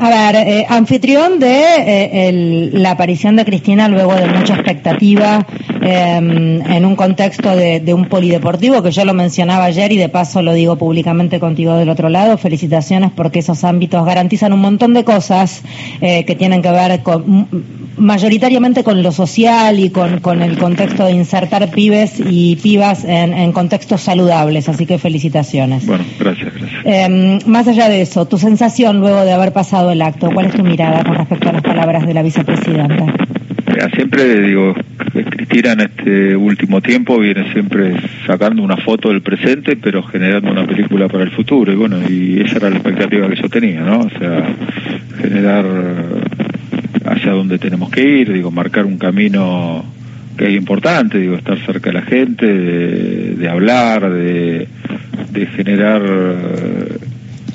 A ver, eh, anfitrión de eh, la aparición de Cristina luego de mucha expectativa em, en un contexto de, un polideportivo que yo lo mencionaba ayer y de paso lo digo públicamente contigo del otro lado. Felicitaciones porque esos ámbitos garantizan un montón de cosas eh, que tienen que ver con mayoritariamente con lo social y con, el contexto de insertar pibes y pibas en, contextos saludables. Así que felicitaciones. Em, más allá de eso, tu sensación luego de haber pasado el acto? ¿Cuál es tu mirada con respecto a las palabras de la vicepresidenta? siempre digo, Cristina en este último tiempo viene siempre sacando una foto del presente, pero generando una película para el futuro. Y bueno, y esa era la expectativa que yo tenía, ¿no? O sea, generar hacia dónde tenemos que ir, digo, marcar un camino que es importante, digo, estar cerca de la gente, de, hablar, de, de generar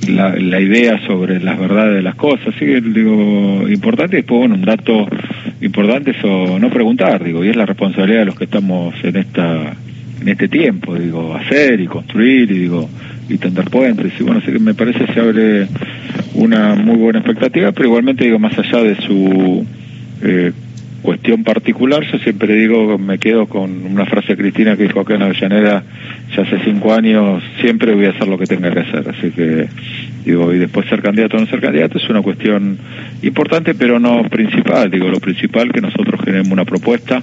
la, idea sobre las verdades de las cosas, que digo, importante, después bueno, un dato importante es no preguntar, digo, y es la responsabilidad de los que estamos en esta en este tiempo, digo, hacer y construir y digo y tender puentes. Y bueno, así que me parece se abre una muy buena expectativa, pero igualmente digo más allá de su eh, cuestión particular, yo siempre digo, me quedo con una frase de Cristina que dijo acá en Avellaneda, ya hace cinco años, siempre voy a hacer lo que tenga que hacer. Así que, digo, y después ser candidato o no ser candidato es una cuestión importante, pero no principal. Digo, lo principal que nosotros generemos una propuesta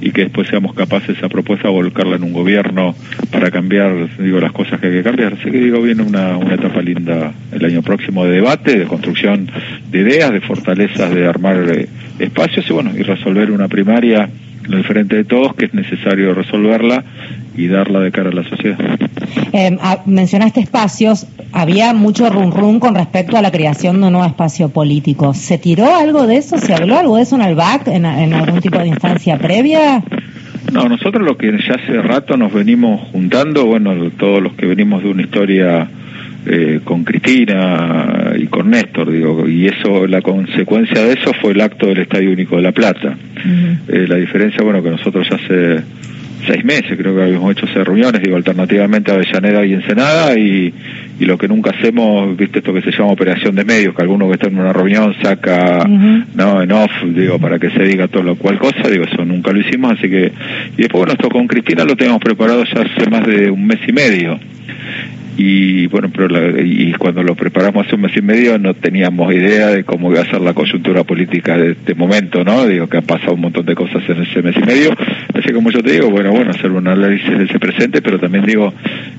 y que después seamos capaces esa propuesta volcarla en un gobierno para cambiar digo las cosas que hay que cambiar así que digo viene una, una etapa linda el año próximo de debate de construcción de ideas de fortalezas de armar eh, espacios y bueno y resolver una primaria lo diferente de todos que es necesario resolverla y darla de cara a la sociedad. Eh, mencionaste espacios, había mucho rum rum con respecto a la creación de un nuevo espacio político. ¿Se tiró algo de eso? ¿Se habló algo de eso en el BAC, en, algún tipo de instancia previa? No, nosotros lo que ya hace rato nos venimos juntando, bueno, todos los que venimos de una historia eh, con Cristina y con Néstor, digo, y eso, la consecuencia de eso fue el acto del Estadio Único de La Plata. Eh, la diferencia, bueno, que nosotros ya hace seis meses, creo que habíamos hecho seis reuniones, digo, alternativamente a Avellaneda y Ensenada, y, y lo que nunca hacemos, viste, esto que se llama operación de medios, que alguno que está en una reunión saca, no, en off, digo, para que se diga todo lo cual cosa, digo, eso nunca lo hicimos, así que, y después, bueno, esto con Cristina lo tenemos preparado ya hace más de un mes y medio y bueno, pero y cuando lo preparamos hace un mes y medio no teníamos idea de cómo iba a ser la coyuntura política de este momento, ¿no? Digo que ha pasado un montón de cosas en ese mes y medio, así como yo te digo, bueno, bueno, hacer un análisis de ese presente, pero también digo,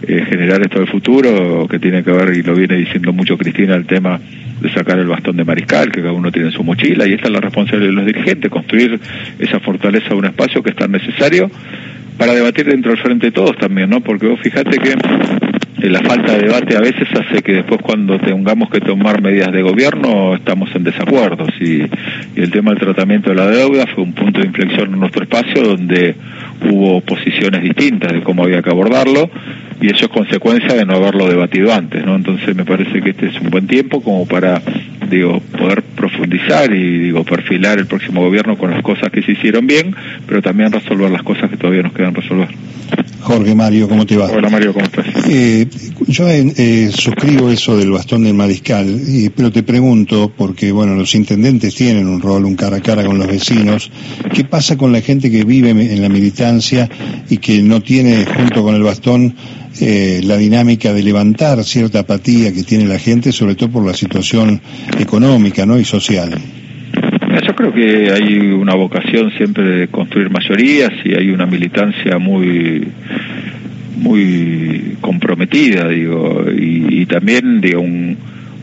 eh, generar esto del futuro, que tiene que ver, y lo viene diciendo mucho Cristina, el tema de sacar el bastón de mariscal, que cada uno tiene su mochila, y esta es la responsabilidad de los dirigentes, construir esa fortaleza un espacio que es tan necesario para debatir dentro del frente de todos también, ¿no? Porque vos fíjate que la falta de debate a veces hace que después cuando tengamos que tomar medidas de gobierno estamos en desacuerdos y, el tema del tratamiento de la deuda fue un punto de inflexión en nuestro espacio donde hubo posiciones distintas de cómo había que abordarlo y eso es consecuencia de no haberlo debatido antes, ¿no? Entonces me parece que este es un buen tiempo como para digo poder profundizar y digo perfilar el próximo gobierno con las cosas que se hicieron bien, pero también resolver las cosas que todavía nos quedan resolver. Jorge Mario, ¿cómo te va? Hola Mario, ¿cómo estás? Eh, yo eh, suscribo eso del bastón del mariscal, pero te pregunto, porque bueno, los intendentes tienen un rol, un cara a cara con los vecinos, ¿qué pasa con la gente que vive en la militancia y que no tiene junto con el bastón eh, la dinámica de levantar cierta apatía que tiene la gente, sobre todo por la situación económica ¿no? y social? Yo creo que hay una vocación siempre de construir mayorías y hay una militancia muy muy comprometida, digo, y, también digo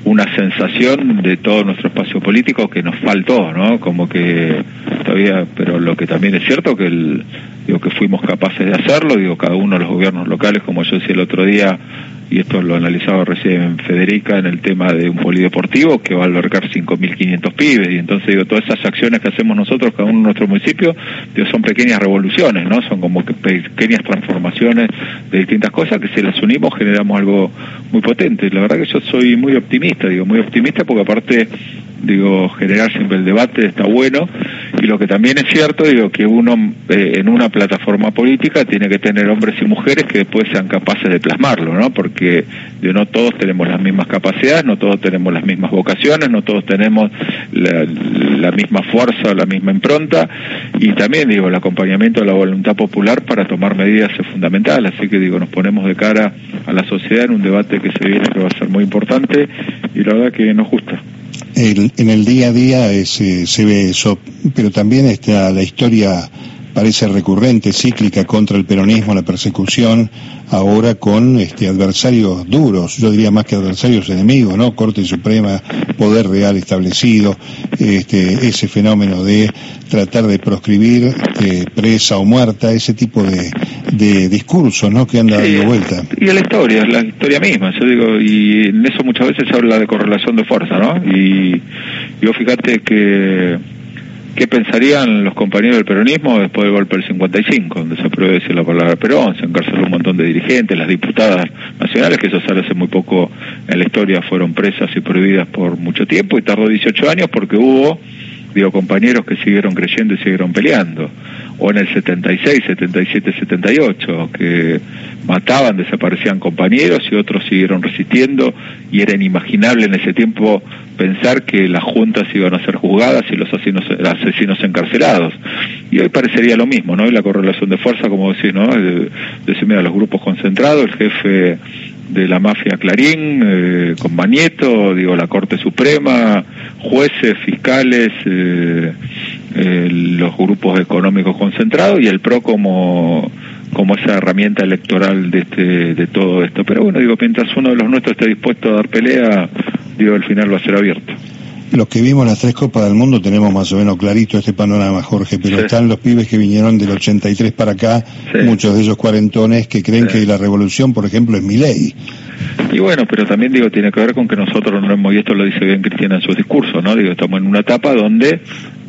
una sensación de todo nuestro espacio político que nos faltó, ¿no? Como que todavía, pero lo que también es cierto que el, digo que fuimos capaces de hacerlo, digo cada uno de los gobiernos locales, como yo decía el otro día, y esto lo analizaba recién Federica en el tema de un polideportivo que va a albergar 5.500 pibes y entonces digo todas esas acciones que hacemos nosotros cada uno en nuestro municipio digo, son pequeñas revoluciones no son como que pequeñas transformaciones de distintas cosas que si las unimos generamos algo muy potente. La verdad que yo soy muy optimista digo muy optimista porque aparte digo generar siempre el debate está bueno Y lo que también es cierto, digo, que uno eh, en una plataforma política tiene que tener hombres y mujeres que después sean capaces de plasmarlo, ¿no? Porque digo, no todos tenemos las mismas capacidades, no todos tenemos las mismas vocaciones, no todos tenemos la, misma fuerza, la misma impronta, y también, digo, el acompañamiento de la voluntad popular para tomar medidas es fundamental, así que, digo, nos ponemos de cara a la sociedad en un debate que se viene que va a ser muy importante, y la verdad que nos gusta en el día a día eh, se ve eso, pero también está la historia parece recurrente, cíclica contra el peronismo, la persecución, ahora con este, adversarios duros, yo diría más que adversarios enemigos, ¿no? Corte Suprema, poder real establecido, este, ese fenómeno de tratar de proscribir eh, presa o muerta, ese tipo de, de discursos, ¿no? Que han dado vuelta. Y la historia, la historia misma, yo digo, y en eso muchas veces se habla de correlación de fuerza, ¿no? Y yo fíjate que ¿Qué pensarían los compañeros del peronismo después del golpe del 55, donde se apruebe decir la palabra Perón, se encarceló un montón de dirigentes, las diputadas nacionales, que eso sale hace muy poco en la historia, fueron presas y prohibidas por mucho tiempo, y tardó 18 años porque hubo, digo, compañeros que siguieron creyendo y siguieron peleando o en el 76, 77, 78, que mataban, desaparecían compañeros y otros siguieron resistiendo y era inimaginable en ese tiempo pensar que las juntas iban a ser juzgadas y los asesinos, asesinos encarcelados. Y hoy parecería lo mismo, ¿no? Y la correlación de fuerza, como decís, ¿no? Decir, mira, los grupos concentrados, el jefe de la mafia Clarín, eh, con Manieto, digo, la Corte Suprema, jueces, fiscales, eh, eh, los grupos económicos concentrados y el PRO como como esa herramienta electoral de este de todo esto. Pero bueno, digo, mientras uno de los nuestros esté dispuesto a dar pelea, digo, el final va a ser abierto. Los que vimos las tres Copas del Mundo tenemos más o menos clarito este panorama, Jorge, pero están los pibes que vinieron del 83 para acá, muchos de esos cuarentones que creen que la revolución, por ejemplo, es mi ley. Y bueno, pero también digo, tiene que ver con que nosotros no hemos, y esto lo dice bien Cristina en sus discursos, ¿no? Digo, estamos en una etapa donde,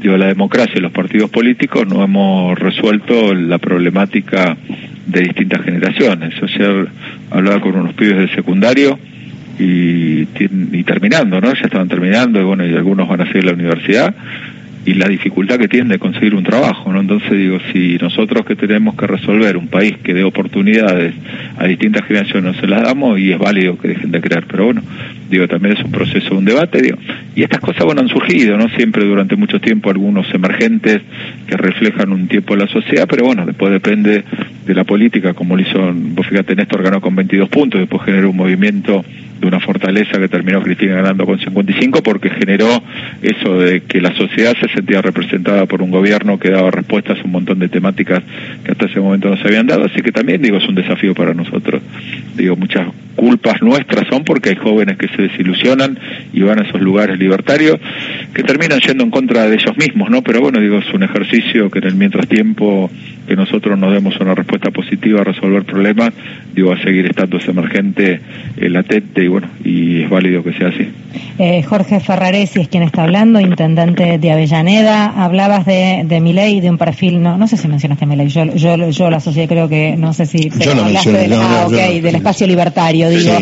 digo, la democracia y los partidos políticos no hemos resuelto la problemática de distintas generaciones. Ayer hablaba con unos pibes del secundario y, y terminando, ¿no? Ya estaban terminando y bueno, y algunos van a seguir la universidad y la dificultad que tienen de conseguir un trabajo, ¿no? Entonces digo, si nosotros que tenemos que resolver un país que dé oportunidades a distintas generaciones no se las damos y es válido que dejen de creer, pero bueno, digo, también es un proceso, un debate, digo, y estas cosas, bueno, han surgido, ¿no? Siempre durante mucho tiempo algunos emergentes que reflejan un tiempo de la sociedad, pero bueno, después depende de la política, como lo hizo, vos fíjate, Néstor ganó con 22 puntos, después generó un movimiento de una fortaleza que terminó Cristina ganando con 55 porque generó eso de que la sociedad se sentía representada por un gobierno que daba respuestas a un montón de temáticas que hasta ese momento no se habían dado, así que también digo es un desafío para nosotros. Digo, muchas culpas nuestras son porque hay jóvenes que se desilusionan y van a esos lugares libertarios que terminan yendo en contra de ellos mismos, ¿no? Pero bueno, digo, es un ejercicio que en el mientras tiempo que nosotros nos demos una respuesta positiva a resolver problemas, digo, a seguir estando ese emergente eh, latente y bueno, y es válido que sea así. Eh, Jorge Ferraresi es quien está hablando, intendente de Avellaneda. Hablabas de, de Miley, de un perfil, no no sé si mencionaste a Milei, yo, yo, yo la asocié, creo que, no sé si... Yo lo mencioné, ah, ok, del espacio libertario, digo.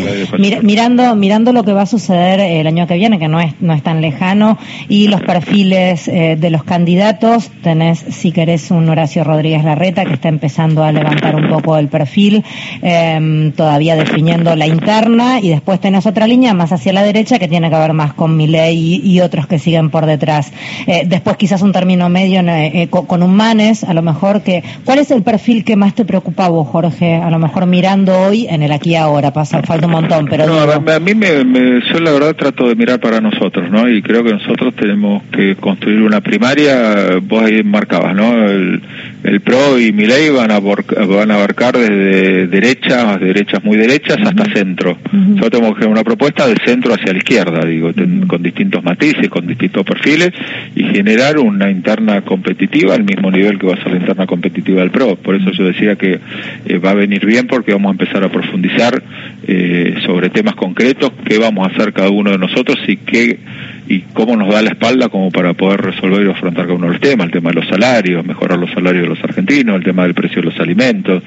mirando, mirando lo que va a suceder el año que viene, que no es, no es tan lejano, y los perfiles eh, de los candidatos, tenés, si querés, un Horacio Rodríguez Larreta, que está empezando a levantar un poco el perfil, em, todavía definiendo la interna, y después tenés otra línea más hacia la derecha que tiene que ver más con Milei y, y otros que siguen por detrás. Eh, después quizás un término medio eh, con, un Manes, a lo mejor que... ¿Cuál es el perfil que más te preocupa vos, Jorge? A lo mejor mirando hoy en el aquí ahora, pasa, falta un montón, pero... No, a mí me, me, yo la verdad trato de mirar para nosotros, ¿no? Y creo que nosotros tenemos que construir una primaria, vos ahí marcabas, ¿no? El, el PRO y Milei van a, van a abarcar desde derechas, derechas muy derechas, hasta centro. Nosotros tenemos que una propuesta del centro hacia la izquierda, digo, con distintos matices, con distintos perfiles, y generar una interna competitiva al mismo nivel que va a ser la interna competitiva del PRO. Por eso yo decía que eh, va a venir bien porque vamos a empezar a profundizar eh, sobre temas concretos, qué vamos a hacer cada uno de nosotros y qué y cómo nos da la espalda como para poder resolver y afrontar cada uno de los temas, el tema de los salarios, mejorar los salarios de los argentinos, el tema del precio de los alimentos,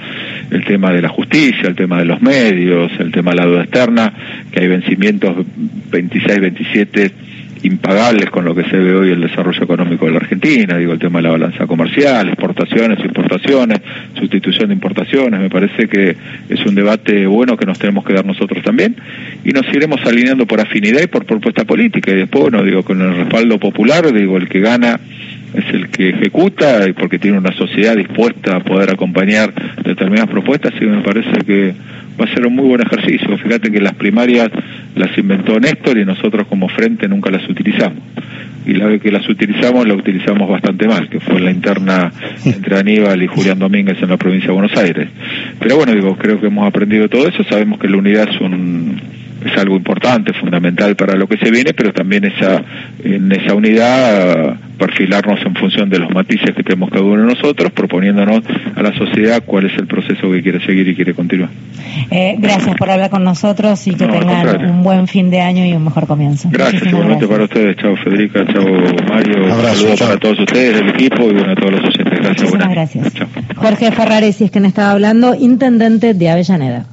el tema de la justicia, el tema de los medios, el tema de la deuda externa, que hay vencimientos 26, 27 impagables con lo que se ve hoy el desarrollo económico de la Argentina, digo, el tema de la balanza comercial, exportaciones, importaciones, sustitución de importaciones, me parece que es un debate bueno que nos tenemos que dar nosotros también y nos iremos alineando por afinidad y por propuesta política y después, bueno, digo, con el respaldo popular, digo, el que gana es el que ejecuta y porque tiene una sociedad dispuesta a poder acompañar determinadas propuestas y me parece que va a ser un muy buen ejercicio. Fíjate que las primarias las inventó Néstor y nosotros como frente nunca las utilizamos. Y la vez que las utilizamos, la utilizamos bastante mal, que fue la interna entre Aníbal y Julián Domínguez en la provincia de Buenos Aires. Pero bueno, digo, creo que hemos aprendido todo eso, sabemos que la unidad es un es algo importante, fundamental para lo que se viene, pero también esa, en esa unidad perfilarnos en función de los matices que tenemos cada uno de nosotros, proponiéndonos a la sociedad cuál es el proceso que quiere seguir y quiere continuar. Eh, gracias por hablar con nosotros y que tengan un buen fin de año y un mejor comienzo. Gracias, igualmente para ustedes. Chao Federica, chao Mario. Saludos para todos ustedes, el equipo y bueno, a todos los oyentes. Gracias. Muchísimas gracias. Jorge Ferrari, si es me estaba hablando, intendente de Avellaneda.